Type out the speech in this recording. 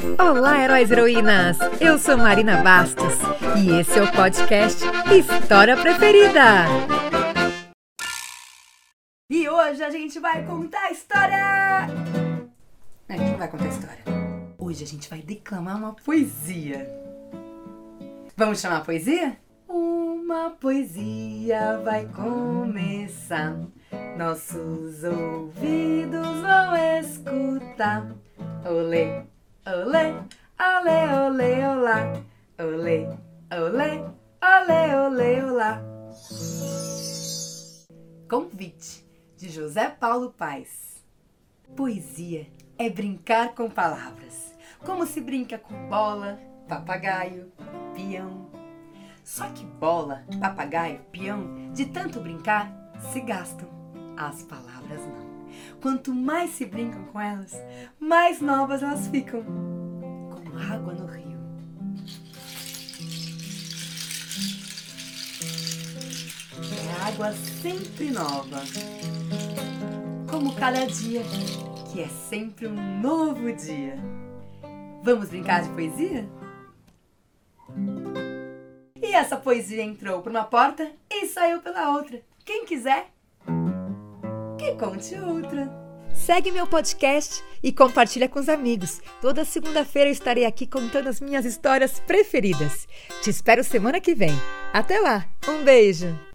Olá, heróis e heroínas! Eu sou Marina Bastos e esse é o podcast História Preferida. E hoje a gente vai contar a história. A gente não vai contar a história. Hoje a gente vai declamar uma poesia. Vamos chamar a poesia? Uma poesia vai começar. Nossos ouvidos vão escutar. Olê, olê, olê, olê, olá. Olê, olê, olê, olê, olá. Convite de José Paulo Paes. Poesia é brincar com palavras, como se brinca com bola, papagaio, peão. Só que bola, papagaio, peão, de tanto brincar, se gastam. As palavras não. Quanto mais se brincam com elas, mais novas elas ficam, como água no rio. É água sempre nova, como cada dia, que é sempre um novo dia. Vamos brincar de poesia? E essa poesia entrou por uma porta e saiu pela outra. Quem quiser, conte outra. Segue meu podcast e compartilha com os amigos. Toda segunda-feira estarei aqui contando as minhas histórias preferidas. Te espero semana que vem. Até lá. Um beijo.